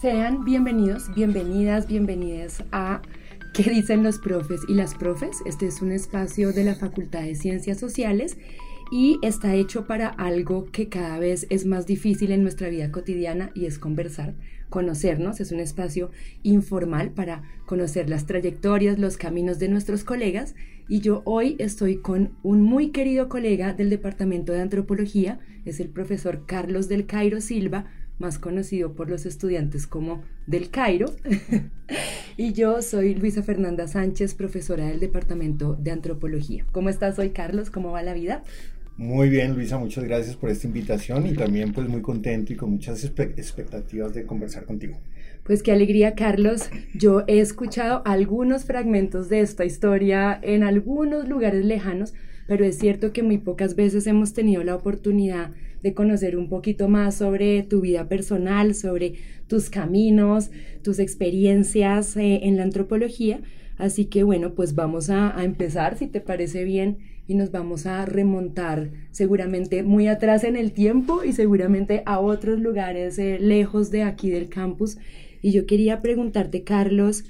Sean bienvenidos, bienvenidas, bienvenidas a ¿Qué dicen los profes y las profes? Este es un espacio de la Facultad de Ciencias Sociales y está hecho para algo que cada vez es más difícil en nuestra vida cotidiana y es conversar, conocernos. Es un espacio informal para conocer las trayectorias, los caminos de nuestros colegas y yo hoy estoy con un muy querido colega del Departamento de Antropología, es el profesor Carlos del Cairo Silva, más conocido por los estudiantes como del Cairo. y yo soy Luisa Fernanda Sánchez, profesora del Departamento de Antropología. ¿Cómo estás hoy, Carlos? ¿Cómo va la vida? Muy bien, Luisa, muchas gracias por esta invitación y también pues muy contento y con muchas expectativas de conversar contigo. Pues qué alegría, Carlos. Yo he escuchado algunos fragmentos de esta historia en algunos lugares lejanos, pero es cierto que muy pocas veces hemos tenido la oportunidad de conocer un poquito más sobre tu vida personal, sobre tus caminos, tus experiencias eh, en la antropología. Así que bueno, pues vamos a, empezar, si te parece bien, y nos vamos a remontar seguramente muy atrás en el tiempo y seguramente a otros lugares eh, lejos de aquí del campus. Y yo quería preguntarte, Carlos,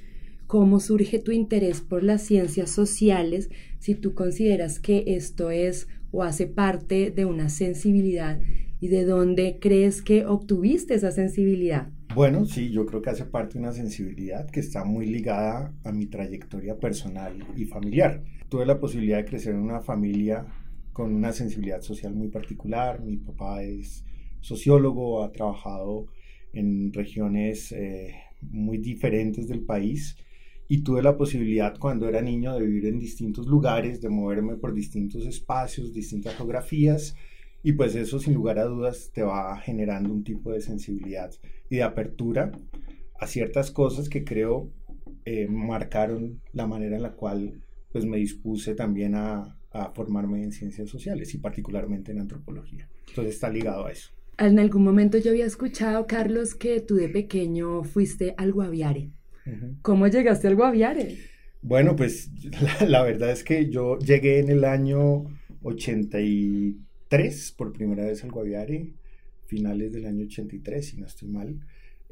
cómo surge tu interés por las ciencias sociales, si tú consideras que esto es o hace parte de una sensibilidad y de dónde crees que obtuviste esa sensibilidad. Bueno, sí, yo creo que hace parte de una sensibilidad que está muy ligada a mi trayectoria personal y familiar. Tuve la posibilidad de crecer en una familia con una sensibilidad social muy particular. Mi papá es sociólogo, ha trabajado en regiones eh, muy diferentes del país y tuve la posibilidad cuando era niño de vivir en distintos lugares, de moverme por distintos espacios, distintas geografías y pues eso sin lugar a dudas te va generando un tipo de sensibilidad y de apertura a ciertas cosas que creo eh, marcaron la manera en la cual pues me dispuse también a, a formarme en ciencias sociales y particularmente en antropología. Entonces está ligado a eso. En algún momento yo había escuchado, Carlos, que tú de pequeño fuiste al Guaviare. ¿Cómo llegaste al Guaviare? Bueno, pues la, verdad es que yo llegué en el año 83 por primera vez al Guaviare, finales del año 83, si no estoy mal.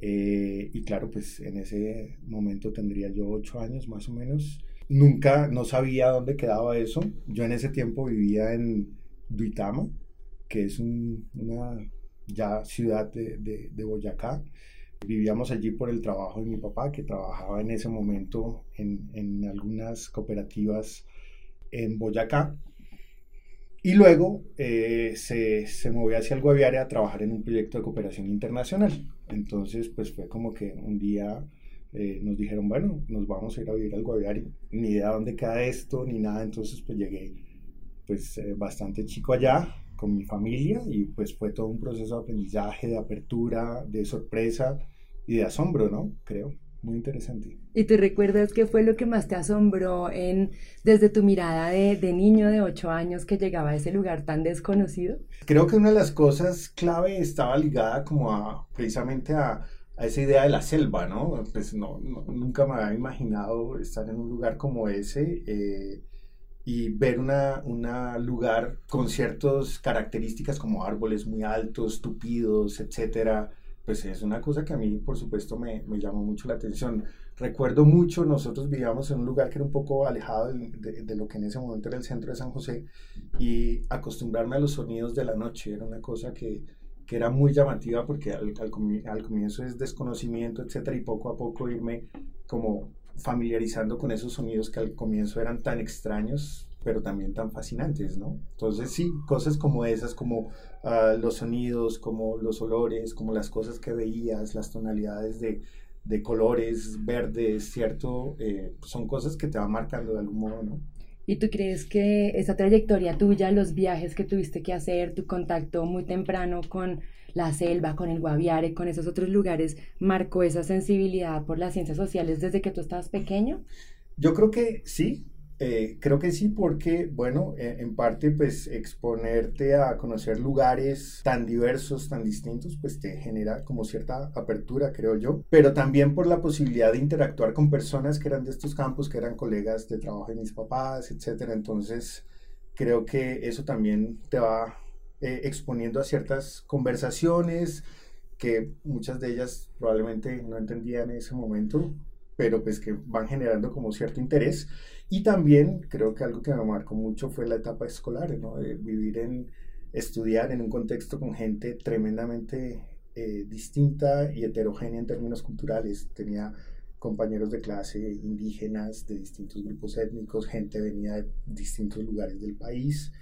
Eh, y claro, pues en ese momento tendría yo ocho años más o menos. Nunca, no sabía dónde quedaba eso. Yo en ese tiempo vivía en Duitama, que es una ya ciudad de, de Boyacá. Vivíamos allí por el trabajo de mi papá, que trabajaba en ese momento en, en algunas cooperativas en Boyacá. Y luego eh, se, se, movió hacia el Guaviare a trabajar en un proyecto de cooperación internacional. Entonces, pues fue como que un día eh, nos dijeron, bueno, nos vamos a ir a vivir al Guaviare. Ni idea dónde queda esto, ni nada. Entonces, pues llegué pues eh, bastante chico allá con mi familia y pues fue todo un proceso de aprendizaje, de apertura, de sorpresa y de asombro, ¿no? Creo. Muy interesante. ¿Y tú recuerdas qué fue lo que más te asombró en, desde tu mirada de, de niño de ocho años que llegaba a ese lugar tan desconocido? Creo que una de las cosas clave estaba ligada como a precisamente a, a esa idea de la selva, ¿no? Pues no, nunca me había imaginado estar en un lugar como ese. Eh, y ver un lugar con ciertas características como árboles muy altos, tupidos, etcétera, pues es una cosa que a mí, por supuesto, me, me llamó mucho la atención. Recuerdo mucho, nosotros vivíamos en un lugar que era un poco alejado de, de, lo que en ese momento era el centro de San José y acostumbrarme a los sonidos de la noche era una cosa que, que era muy llamativa porque al, al, al comienzo es desconocimiento, etcétera, y poco a poco irme como familiarizando con esos sonidos que al comienzo eran tan extraños, pero también tan fascinantes, ¿no? Entonces sí, cosas como esas, como uh, los sonidos, como los olores, como las cosas que veías, las tonalidades de, de colores verdes, ¿cierto? Eh, son cosas que te van marcando de algún modo, ¿no? ¿Y tú crees que esa trayectoria tuya, los viajes que tuviste que hacer, tu contacto muy temprano con la selva, con el Guaviare, con esos otros lugares, marcó esa sensibilidad por las ciencias sociales desde que tú estabas pequeño? Yo creo que sí, eh, creo que sí, porque, bueno, eh, en parte, pues exponerte a conocer lugares tan diversos, tan distintos, pues te genera como cierta apertura, creo yo, pero también por la posibilidad de interactuar con personas que eran de estos campos, que eran colegas de trabajo de mis papás, etcétera. Entonces, creo que eso también te va eh, exponiendo a ciertas conversaciones que muchas de ellas probablemente no entendían en ese momento, pero pues que van generando como cierto interés. Y también creo que algo que me marcó mucho fue la etapa escolar, ¿no? De vivir en, estudiar en un contexto con gente tremendamente eh, distinta y heterogénea en términos culturales. Tenía compañeros de clase indígenas de distintos grupos étnicos, gente venía de distintos lugares del país.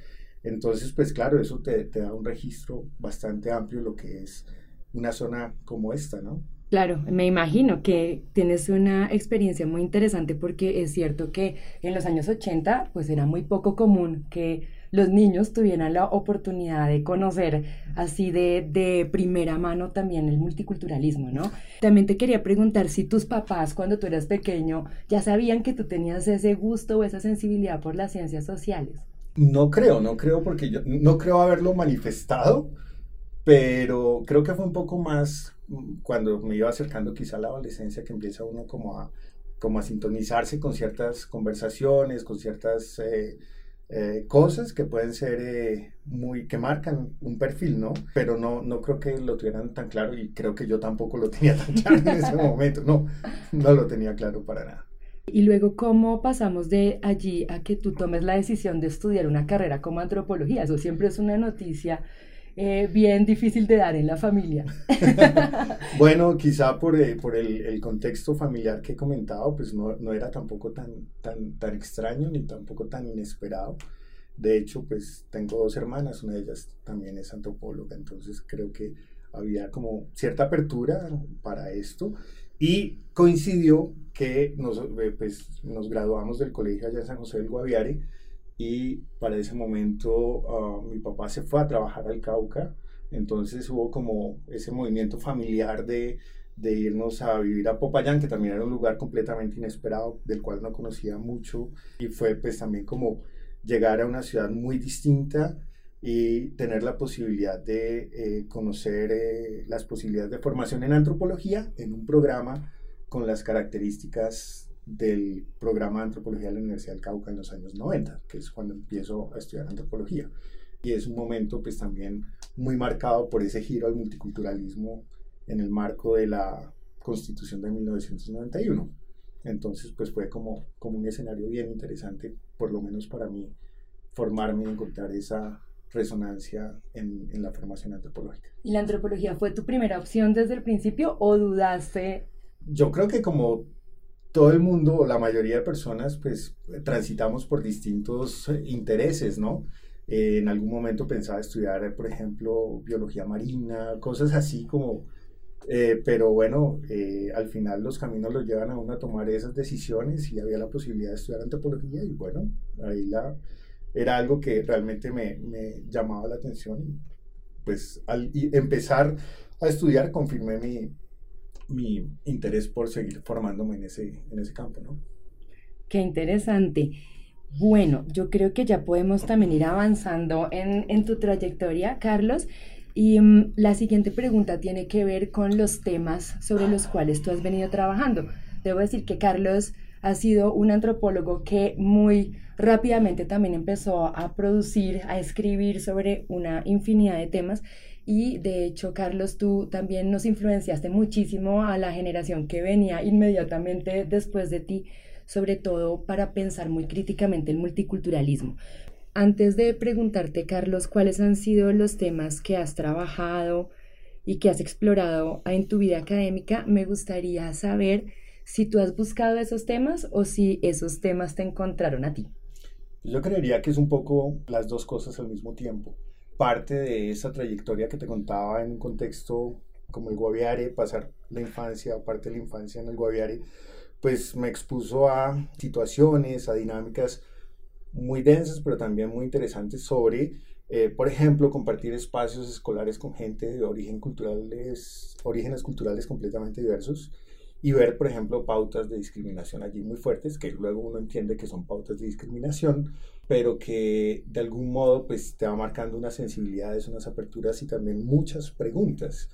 Entonces, pues claro, eso te, te da un registro bastante amplio lo que es una zona como esta, ¿no? Claro, me imagino que tienes una experiencia muy interesante porque es cierto que en los años 80 pues era muy poco común que los niños tuvieran la oportunidad de conocer así de, de, primera mano también el multiculturalismo, ¿no? También te quería preguntar si tus papás cuando tú eras pequeño ya sabían que tú tenías ese gusto o esa sensibilidad por las ciencias sociales. No creo, no creo porque yo no creo haberlo manifestado, pero creo que fue un poco más mm, cuando me iba acercando quizá a la adolescencia que empieza uno como a, como a sintonizarse con ciertas conversaciones, con ciertas eh, eh, cosas que pueden ser eh, muy, que marcan un perfil, ¿no? Pero no, no creo que lo tuvieran tan claro y creo que yo tampoco lo tenía tan claro en ese momento, no, no lo tenía claro para nada. Y luego, ¿cómo pasamos de allí a que tú tomes la decisión de estudiar una carrera como antropología? Eso siempre es una noticia eh, bien difícil de dar en la familia. bueno, quizá por, eh, por el, el, contexto familiar que he comentado, pues no, no, era tampoco tan, tan, tan extraño ni tampoco tan inesperado. De hecho, pues tengo dos hermanas, una de ellas también es antropóloga, entonces creo que había como cierta apertura para esto y coincidió que nos, eh, pues, nos graduamos del colegio allá en San José del Guaviare y para ese momento ah, mi papá se fue a trabajar al Cauca, entonces hubo como ese movimiento familiar de, de irnos a vivir a Popayán, que también era un lugar completamente inesperado, del cual no conocía mucho, y fue pues también como llegar a una ciudad muy distinta y tener la posibilidad de eh, conocer eh, las posibilidades de formación en antropología en un programa con las características del programa de antropología de la Universidad del Cauca en los años 90, que es cuando empiezo a estudiar antropología. Y es un momento pues también muy marcado por ese giro al multiculturalismo en el marco de la Constitución de 1991. Entonces pues fue como, como un escenario bien interesante, por lo menos para mí, formarme y encontrar esa resonancia en, en la formación antropológica. ¿Y la antropología fue tu primera opción desde el principio o dudaste? Yo creo que como todo el mundo, la mayoría de personas, pues transitamos por distintos eh, intereses, ¿no? Eh, en algún momento pensaba estudiar, eh, por ejemplo, biología marina, cosas así como, pero bueno, al final los caminos los llevan a uno a tomar esas decisiones y había la posibilidad de estudiar antropología y bueno, ahí la, era algo que realmente me, me llamaba la atención y pues al empezar a estudiar confirmé mi, mi interés por seguir formándome en ese, en ese campo, ¿no? Qué interesante. Bueno, yo creo que ya podemos también ir avanzando en, en tu trayectoria, Carlos. Y um, la siguiente pregunta tiene que ver con los temas sobre los cuales tú has venido trabajando. Debo decir que Carlos ha sido un antropólogo que muy rápidamente también empezó a producir, a escribir sobre una infinidad de temas y de hecho, Carlos, tú también nos influenciaste muchísimo a la generación que venía inmediatamente después de ti, sobre todo para pensar muy críticamente el multiculturalismo. Antes de preguntarte, Carlos, cuáles han sido los temas que has trabajado y que has explorado en tu vida académica, me gustaría saber si tú has buscado esos temas o si esos temas te encontraron a ti. Yo creería que es un poco las dos cosas al mismo tiempo parte de esa trayectoria que te contaba en un contexto como el Guaviare, pasar la infancia, parte de la infancia en el Guaviare, pues me expuso a situaciones, a dinámicas muy densas, pero también muy interesantes sobre, eh, por ejemplo, compartir espacios escolares con gente de origen culturales, orígenes culturales completamente diversos y ver, por ejemplo, pautas de discriminación allí muy fuertes, que luego uno entiende que son pautas de discriminación, pero que de algún modo pues te va marcando unas sensibilidades, unas aperturas y también muchas preguntas.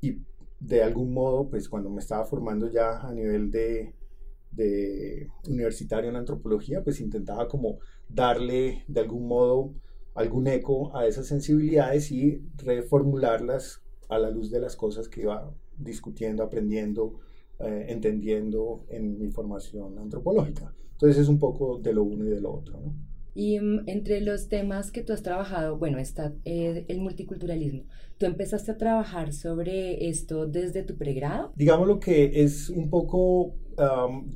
Y de algún modo, pues cuando me estaba formando ya a nivel de, de universitario en antropología, pues intentaba como darle de algún modo algún eco a esas sensibilidades y reformularlas a la luz de las cosas que iba discutiendo, aprendiendo, eh, entendiendo en mi formación antropológica. Entonces es un poco de lo uno y de lo otro. ¿no? Y mm, entre los temas que tú has trabajado, bueno, está eh, el multiculturalismo. ¿Tú empezaste a trabajar sobre esto desde tu pregrado? Digamos lo que es un poco,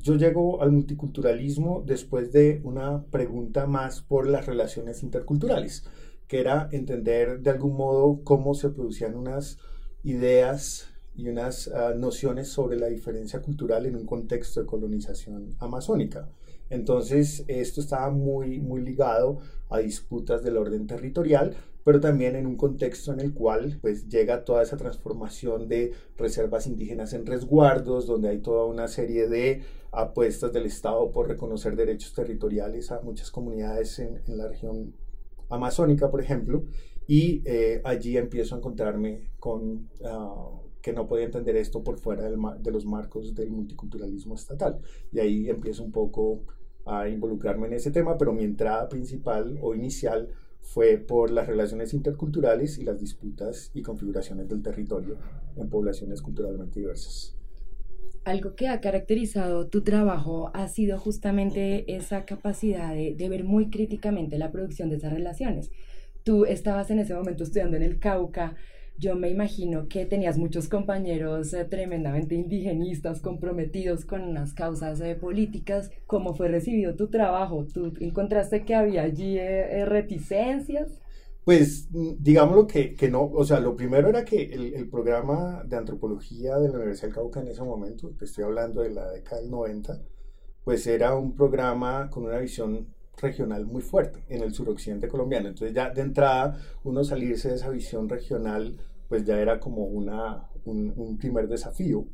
yo llego al multiculturalismo después de una pregunta más por las relaciones interculturales, que era entender de algún modo cómo se producían unas ideas y unas ah, nociones sobre la diferencia cultural en un contexto de colonización amazónica. Entonces, esto estaba muy, muy ligado a disputas del orden territorial, pero también en un contexto en el cual pues llega toda esa transformación de reservas indígenas en resguardos, donde hay toda una serie de apuestas del Estado por reconocer derechos territoriales a muchas comunidades en, la región amazónica, por ejemplo, y eh, allí empiezo a encontrarme con ah, que no podía entender esto por fuera de los marcos del multiculturalismo estatal. Y ahí empiezo un poco a involucrarme en ese tema, pero mi entrada principal o inicial fue por las relaciones interculturales y las disputas y configuraciones del territorio en poblaciones culturalmente diversas. Algo que ha caracterizado tu trabajo ha sido justamente esa capacidad de, ver muy críticamente la producción de esas relaciones. Tú estabas en ese momento estudiando en el Cauca, yo me imagino que tenías muchos compañeros eh, tremendamente indigenistas, comprometidos con unas causas eh, políticas. ¿Cómo fue recibido tu trabajo? ¿Tú encontraste que había allí eh, reticencias? Pues digámoslo que, que, no, o sea, lo primero era que el, el, programa de antropología de la Universidad del Cauca en ese momento, te estoy hablando de la década del 90, pues era un programa con una visión regional muy fuerte en el suroccidente colombiano. Entonces ya de entrada uno salirse de esa visión regional pues ya era como una, un, primer desafío.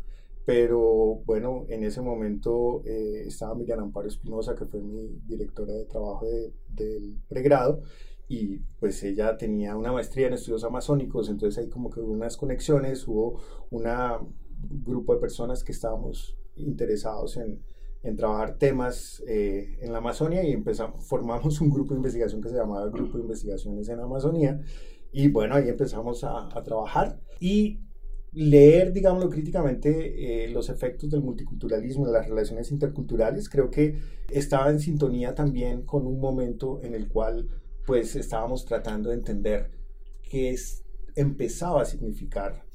Pero bueno, en ese momento eh, estaba Miriam Amparo Espinosa, que fue mi directora de trabajo del pregrado, y pues ella tenía una maestría en estudios amazónicos, entonces ahí como que hubo unas conexiones, hubo un grupo de personas que estábamos interesados en, en trabajar temas eh, en la Amazonia y empezamos, formamos un grupo de investigación que se llamaba Grupo de Investigaciones en Amazonía y bueno, ahí empezamos a, a trabajar y leer, digámoslo críticamente, eh, los efectos del multiculturalismo en las relaciones interculturales, creo que estaba en sintonía también con un momento en el cual pues estábamos tratando de entender qué es, empezaba a significar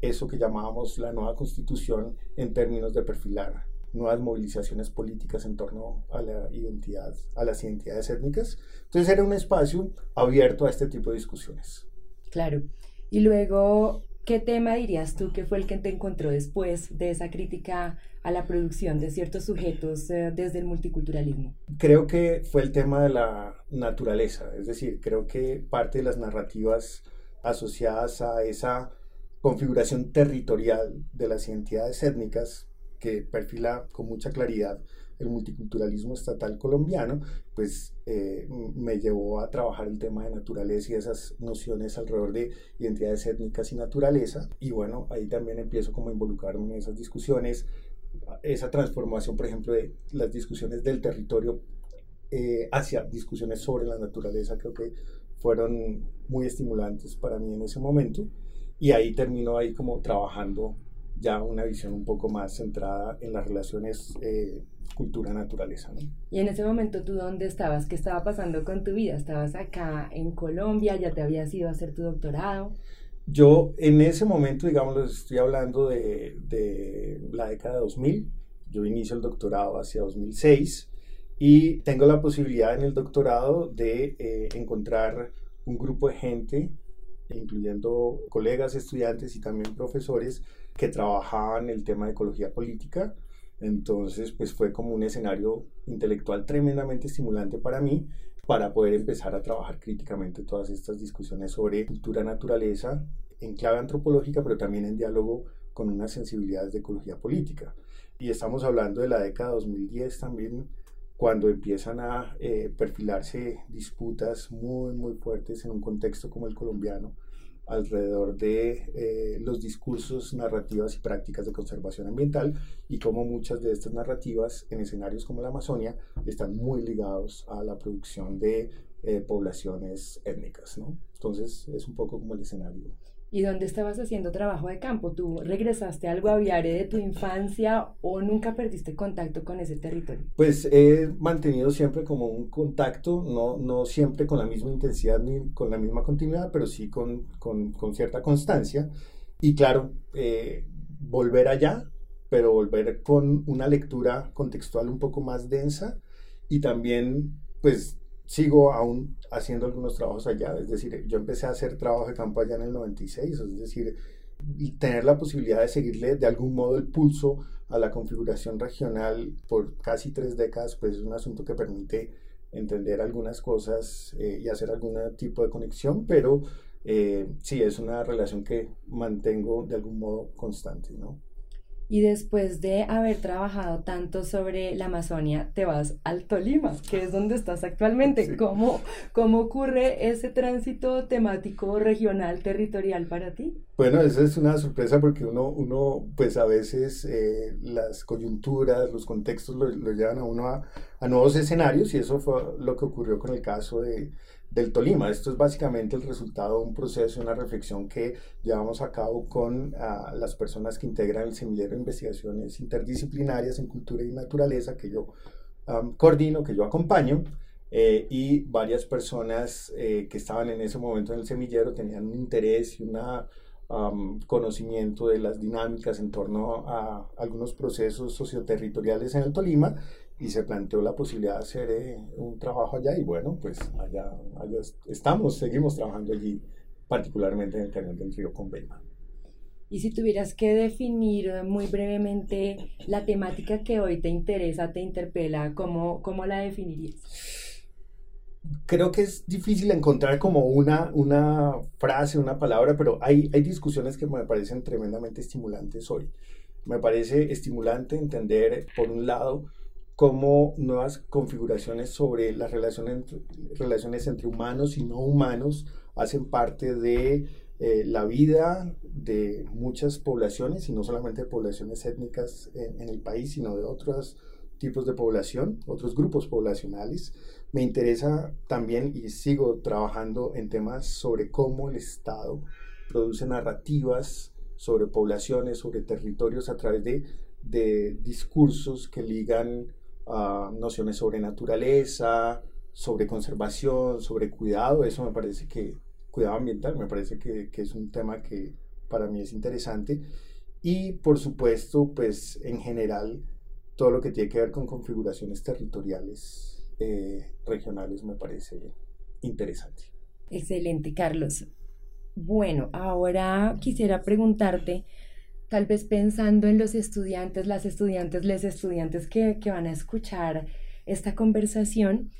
eso que llamábamos la nueva constitución en términos de perfilar nuevas movilizaciones políticas en torno a la identidad, a las identidades étnicas. Entonces era un espacio abierto a este tipo de discusiones. Claro. Y luego, ¿qué tema dirías tú que fue el que te encontró después de esa crítica a la producción de ciertos sujetos eh, desde el multiculturalismo? Creo que fue el tema de la naturaleza, es decir, creo que parte de las narrativas asociadas a esa configuración territorial de las identidades étnicas que perfila con mucha claridad el multiculturalismo estatal colombiano, pues eh, me llevó a trabajar el tema de naturaleza y esas nociones alrededor de identidades étnicas y naturaleza. Y bueno, ahí también empiezo como a involucrarme en esas discusiones, esa transformación, por ejemplo, de las discusiones del territorio eh, hacia discusiones sobre la naturaleza, creo que fueron muy estimulantes para mí en ese momento. Y ahí termino ahí como trabajando ya una visión un poco más centrada en las relaciones eh, cultura-naturaleza. Y en ese momento, ¿tú dónde estabas? ¿Qué estaba pasando con tu vida? ¿Estabas acá en Colombia? ¿Ya te habías ido a hacer tu doctorado? Yo en ese momento, digamos, estoy hablando de, de la década de 2000. Yo inicio el doctorado hacia 2006 y tengo la posibilidad en el doctorado de eh, encontrar un grupo de gente, incluyendo colegas, estudiantes y también profesores, que trabajaban el tema de ecología política. Entonces, pues fue como un escenario intelectual tremendamente estimulante para mí para poder empezar a trabajar críticamente todas estas discusiones sobre cultura, naturaleza, en clave antropológica, pero también en diálogo con unas sensibilidades de ecología política. Y estamos hablando de la década 2010 también, cuando empiezan a eh, perfilarse disputas muy, muy fuertes en un contexto como el colombiano, alrededor de eh, los discursos, narrativas y prácticas de conservación ambiental y cómo muchas de estas narrativas en escenarios como la Amazonia están muy ligados a la producción de eh, poblaciones étnicas. Entonces es un poco como el escenario. ¿Y dónde estabas haciendo trabajo de campo? ¿Tú regresaste al Guaviare de tu infancia o nunca perdiste contacto con ese territorio? Pues he mantenido siempre como un contacto, no, no siempre con la misma intensidad ni con la misma continuidad, pero sí con, con, con cierta constancia. Y claro, eh, volver allá, pero volver con una lectura contextual un poco más densa y también pues sigo aún haciendo algunos trabajos allá, es decir, yo empecé a hacer trabajo de campo allá en el 96, es decir, y tener la posibilidad de seguirle de algún modo el pulso a la configuración regional por casi tres décadas, pues es un asunto que permite entender algunas cosas eh, y hacer algún tipo de conexión, pero eh, sí, es una relación que mantengo de algún modo constante, ¿no? Y después de haber trabajado tanto sobre la Amazonia, te vas al Tolima, que es donde estás actualmente. ¿Cómo, ¿Cómo ocurre ese tránsito temático regional, territorial para ti? Bueno, esa es una sorpresa porque uno, uno pues a veces eh, las coyunturas, los contextos lo, lo llevan a uno a, a, nuevos escenarios y eso fue lo que ocurrió con el caso de, del Tolima. Esto es básicamente el resultado de un proceso, una reflexión que llevamos a cabo con uh, las personas que integran el semillero de investigaciones interdisciplinarias en cultura y naturaleza que yo coordino, que yo acompaño. Eh, y varias personas eh, que estaban en ese momento en el semillero tenían un interés y un conocimiento de las dinámicas en torno a algunos procesos socioterritoriales en el Tolima y se planteó la posibilidad de hacer eh, un trabajo allá y bueno, pues allá, allá, estamos, seguimos trabajando allí, particularmente en el cañón del río Convena. Y si tuvieras que definir muy brevemente la temática que hoy te interesa, te interpela, ¿cómo, cómo la definirías? Creo que es difícil encontrar como una, una frase, una palabra, pero hay, hay discusiones que me parecen tremendamente estimulantes hoy. Me parece estimulante entender, por un lado, cómo nuevas configuraciones sobre las relaciones, relaciones entre humanos y no humanos hacen parte de eh, la vida de muchas poblaciones, y no solamente de poblaciones étnicas en, en, el país, sino de otros tipos de población, otros grupos poblacionales. Me interesa también y sigo trabajando en temas sobre cómo el Estado produce narrativas sobre poblaciones, sobre territorios a través de, de discursos que ligan nociones sobre naturaleza, sobre conservación, sobre cuidado. Eso me parece que, cuidado ambiental, me parece que, que, es un tema que para mí es interesante. Y por supuesto, pues en general, todo lo que tiene que ver con configuraciones territoriales eh, regionales me parece interesante. Excelente, Carlos. Bueno, ahora quisiera preguntarte, tal vez pensando en los estudiantes, las estudiantes, les estudiantes que, que van a escuchar esta conversación,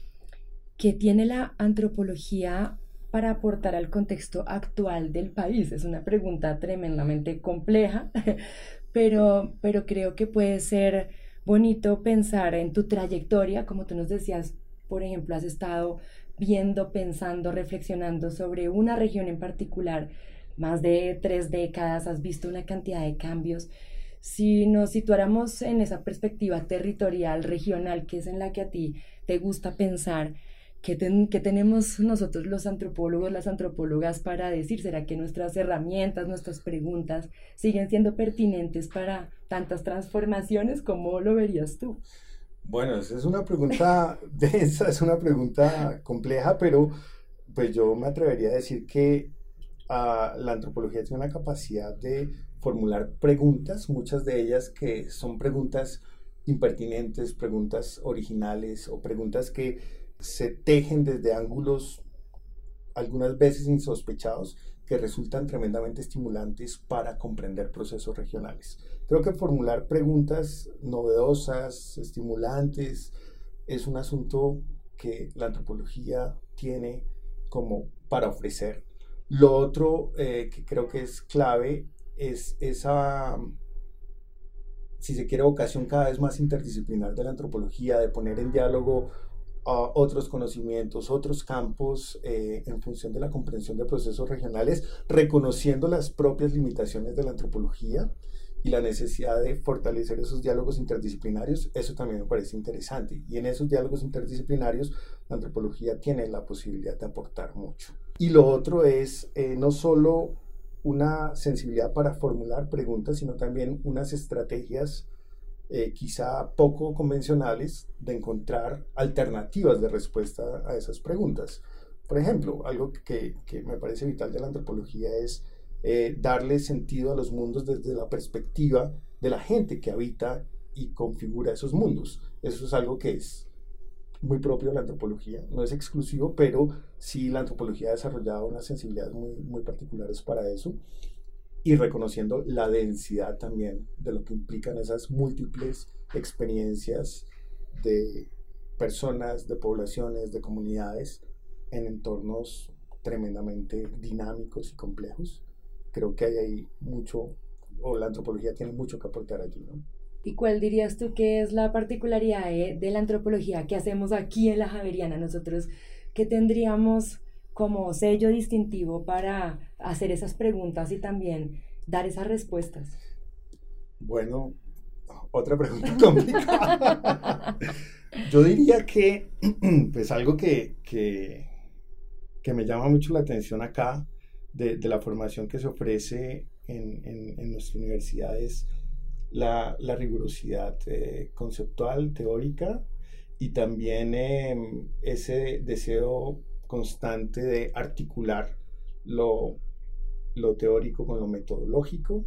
¿qué tiene la antropología para aportar al contexto actual del país? Es una pregunta tremendamente compleja, pero, pero creo que puede ser bonito pensar en tu trayectoria, como tú nos decías, por ejemplo, has estado viendo, pensando, reflexionando sobre una región en particular más de tres décadas, has visto una cantidad de cambios. Si nos situáramos en esa perspectiva territorial, regional, que es en la que a ti te gusta pensar, ¿qué, tenemos nosotros los antropólogos, las antropólogas para decir? ¿Será que nuestras herramientas, nuestras preguntas siguen siendo pertinentes para tantas transformaciones? ¿Cómo lo verías tú? Bueno, esa es una pregunta densa, es una pregunta compleja, pero pues yo me atrevería a decir que la antropología tiene una capacidad de formular preguntas, muchas de ellas que son preguntas impertinentes, preguntas originales o preguntas que se tejen desde ángulos algunas veces insospechados que resultan tremendamente estimulantes para comprender procesos regionales. Creo que formular preguntas novedosas, estimulantes, es un asunto que la antropología tiene como para ofrecer lo otro eh, que creo que es clave es esa, si se quiere, vocación cada vez más interdisciplinar de la antropología, de poner en diálogo uh, otros conocimientos, otros campos eh, en función de la comprensión de procesos regionales, reconociendo las propias limitaciones de la antropología y la necesidad de fortalecer esos diálogos interdisciplinarios, eso también me parece interesante. Y en esos diálogos interdisciplinarios, la antropología tiene la posibilidad de aportar mucho. Y lo otro es eh, no solo una sensibilidad para formular preguntas, sino también unas estrategias eh, quizá poco convencionales de encontrar alternativas de respuesta a esas preguntas. Por ejemplo, algo que, que me parece vital de la antropología es eh, darle sentido a los mundos desde la perspectiva de la gente que habita y configura esos mundos. Eso es algo que es muy propio de la antropología, no es exclusivo, pero sí la antropología ha desarrollado unas sensibilidades muy, muy particulares para eso y reconociendo la densidad también de lo que implican esas múltiples experiencias de personas, de poblaciones, de comunidades en entornos tremendamente dinámicos y complejos. Creo que hay ahí mucho, o la antropología tiene mucho que aportar allí, ¿no? ¿Y cuál dirías tú que es la particularidad de, la antropología que hacemos aquí en la Javeriana? Nosotros, ¿qué tendríamos como sello distintivo para hacer esas preguntas y también dar esas respuestas? Bueno, otra pregunta complicada. Yo diría que, pues algo que, que, que, me llama mucho la atención acá de, de la formación que se ofrece en, en, en la, rigurosidad eh, conceptual, teórica y también em, ese deseo constante de articular lo, lo teórico con lo metodológico,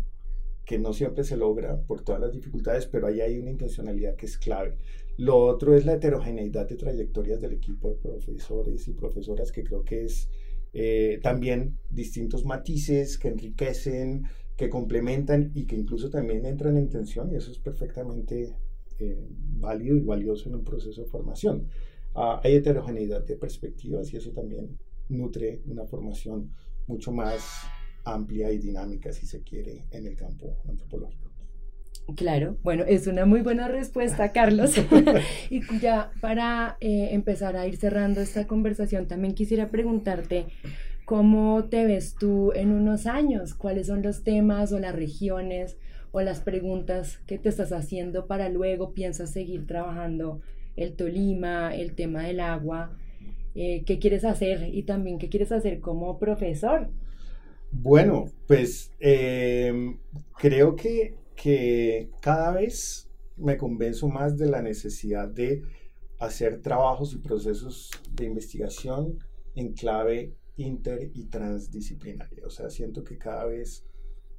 que no siempre se logra por todas las dificultades, pero ahí hay una intencionalidad que es clave. Lo otro es la heterogeneidad de trayectorias del equipo de profesores y profesoras, que creo que es eh, también distintos matices que enriquecen que complementan y que incluso también entran en tensión y eso es perfectamente eh, válido y valioso en un proceso de formación. Ah, hay heterogeneidad de perspectivas y eso también nutre una formación mucho más amplia y dinámica, si se quiere, en el campo antropológico. Claro, bueno, es una muy buena respuesta, Carlos. y ya para eh, empezar a ir cerrando esta conversación, también quisiera preguntarte ¿Cómo te ves tú en unos años? ¿Cuáles son los temas o las regiones o las preguntas que te estás haciendo para luego piensas seguir trabajando el Tolima, el tema del agua? Eh, ¿Qué quieres hacer y también qué quieres hacer como profesor? Bueno, pues em, creo que, que cada vez me convenzo más de la necesidad de hacer trabajos y procesos de investigación en clave inter y transdisciplinaria. O sea, siento que cada vez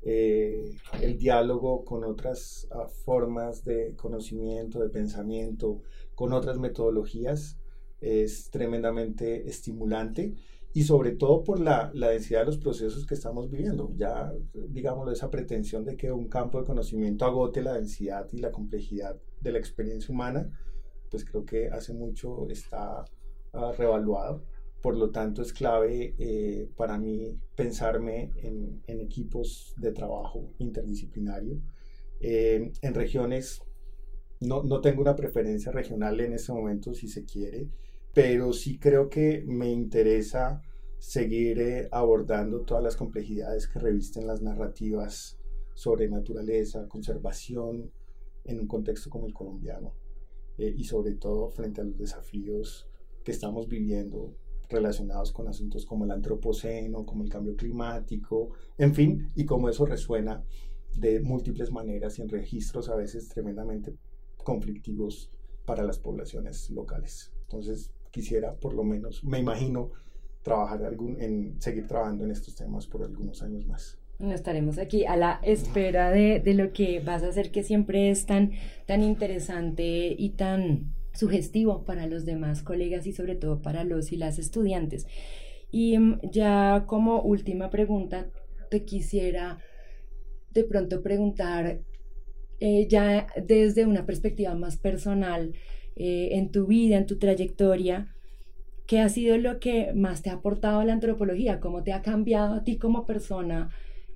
eh, el diálogo con otras ah, formas de conocimiento, de pensamiento, con otras metodologías, es tremendamente estimulante y sobre todo por la, la, densidad de los procesos que estamos viviendo. Ya, digamos, esa pretensión de que un campo de conocimiento agote la densidad y la complejidad de la experiencia humana, pues creo que hace mucho está uh, revaluado. Por lo tanto, es clave eh, para mí pensarme en, equipos de trabajo interdisciplinario. Eh, en regiones, no, no, tengo una preferencia regional en este momento, si se quiere, pero sí creo que me interesa seguir eh, abordando todas las complejidades que revisten las narrativas sobre naturaleza, conservación, en un contexto como el colombiano, y sobre todo frente a los desafíos que estamos viviendo relacionados con asuntos como el antropoceno, como el cambio climático, en fin, y cómo eso resuena de múltiples maneras y en registros a veces tremendamente conflictivos para las poblaciones locales. Entonces, quisiera por lo menos, me imagino, trabajar algún, en seguir trabajando en estos temas por algunos años más. No estaremos aquí a la espera de, de, lo que vas a hacer, que siempre es tan, tan interesante y tan sugestivo para los demás colegas y sobre todo para los y las estudiantes. Y mm, ya como última pregunta, te quisiera de pronto preguntar, eh, ya desde una perspectiva más personal, eh, en tu vida, en tu trayectoria, ¿qué ha sido lo que más te ha aportado la antropología? ¿Cómo te ha cambiado a ti como persona?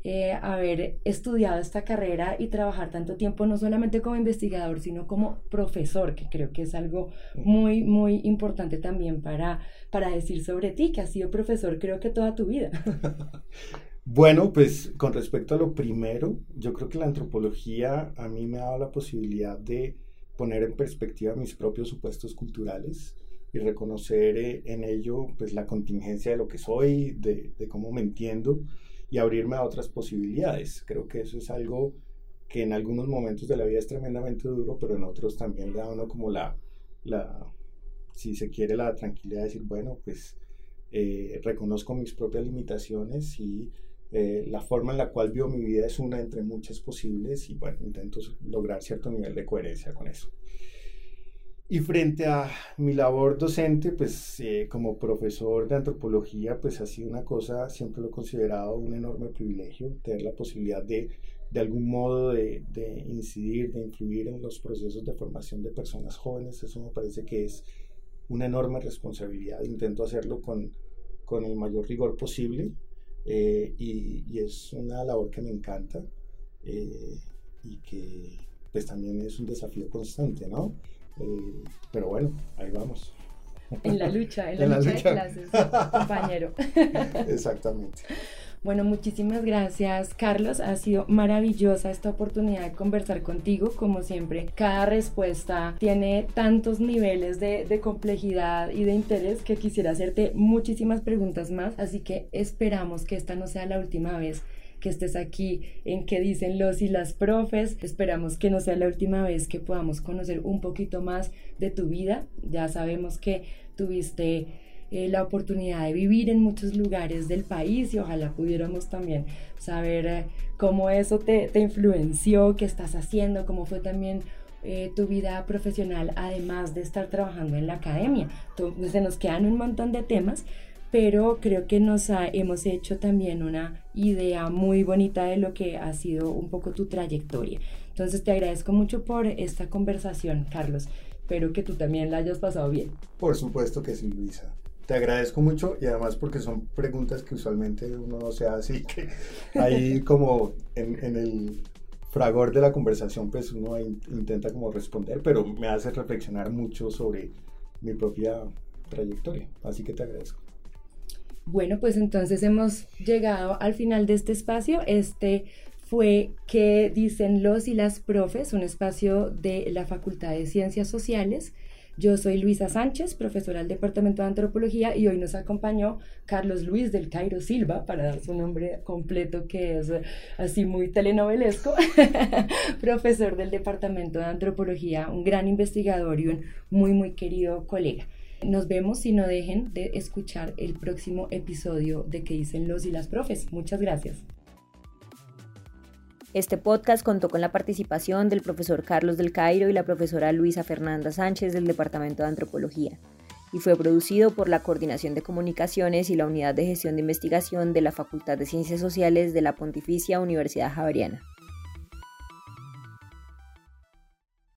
Eh, haber estudiado esta carrera y trabajar tanto tiempo no solamente como investigador, sino como profesor, que creo que es algo muy, muy importante también para, para decir sobre ti, que has sido profesor creo que toda tu vida. Bueno, pues con respecto a lo primero, yo creo que la antropología a mí me ha dado la posibilidad de poner en perspectiva mis propios supuestos culturales y reconocer eh, en ello pues la contingencia de lo que soy, de, de cómo me entiendo y abrirme a otras posibilidades. Creo que eso es algo que en algunos momentos de la vida es tremendamente duro, pero en otros también le da uno como la, la si se quiere, la tranquilidad de decir, bueno, pues eh, reconozco mis propias limitaciones y eh, la forma en la cual vivo mi vida es una entre muchas posibles y bueno, intento lograr cierto nivel de coherencia con eso. Y frente a mi labor docente, pues eh, como profesor de antropología, pues ha sido una cosa, siempre lo he considerado un enorme privilegio, tener la posibilidad de, de algún modo, de, de, incidir, de influir en los procesos de formación de personas jóvenes. Eso me parece que es una enorme responsabilidad. Intento hacerlo con, con el mayor rigor posible eh, y, es una labor que me encanta eh, y que pues también es un desafío constante, ¿no? Eh, pero bueno, ahí vamos. En la lucha, en la, lucha, de clases, compañero. Exactamente. Bueno, muchísimas gracias, Carlos. Ha sido maravillosa esta oportunidad de conversar contigo. Como siempre, cada respuesta tiene tantos niveles de, de, complejidad y de interés que quisiera hacerte muchísimas preguntas más. Así que esperamos que esta no sea la última vez que estés aquí en qué dicen los y las profes. Esperamos que no sea la última vez que podamos conocer un poquito más de tu vida. Ya sabemos que tuviste eh, la oportunidad de vivir en muchos lugares del país y ojalá pudiéramos también saber eh, cómo eso te, te, influenció, qué estás haciendo, cómo fue también eh, tu vida profesional, además de estar trabajando en la academia. se nos quedan un montón de temas, pero creo que nos hemos hecho también una idea muy bonita de lo que ha sido un poco tu trayectoria. Entonces te agradezco mucho por esta conversación, Carlos. Espero que tú también la hayas pasado bien. Por supuesto que sí, Luisa. Te agradezco mucho y además porque son preguntas que usualmente uno no se hace y que ahí como en, en el fragor de la conversación pues uno intenta como responder, pero me hace reflexionar mucho sobre mi propia trayectoria. Así que te agradezco. Bueno, pues entonces hemos llegado al final de este espacio. Este fue que dicen los y las profes, un espacio de la Facultad de Ciencias Sociales. Yo soy Luisa Sánchez, profesora del Departamento de Antropología y hoy nos acompañó Carlos Luis del Cairo Silva, para dar su nombre completo que es así muy telenovelesco, profesor del Departamento de Antropología, un gran investigador y un muy, muy querido colega. Nos vemos y no dejen de escuchar el próximo episodio de ¿Qué dicen los y las profes? Muchas gracias. Este podcast contó con la participación del profesor Carlos del Cairo y la profesora Luisa Fernanda Sánchez del Departamento de Antropología y fue producido por la Coordinación de Comunicaciones y la Unidad de Gestión de Investigación de la Facultad de Ciencias Sociales de la Pontificia Universidad Javeriana.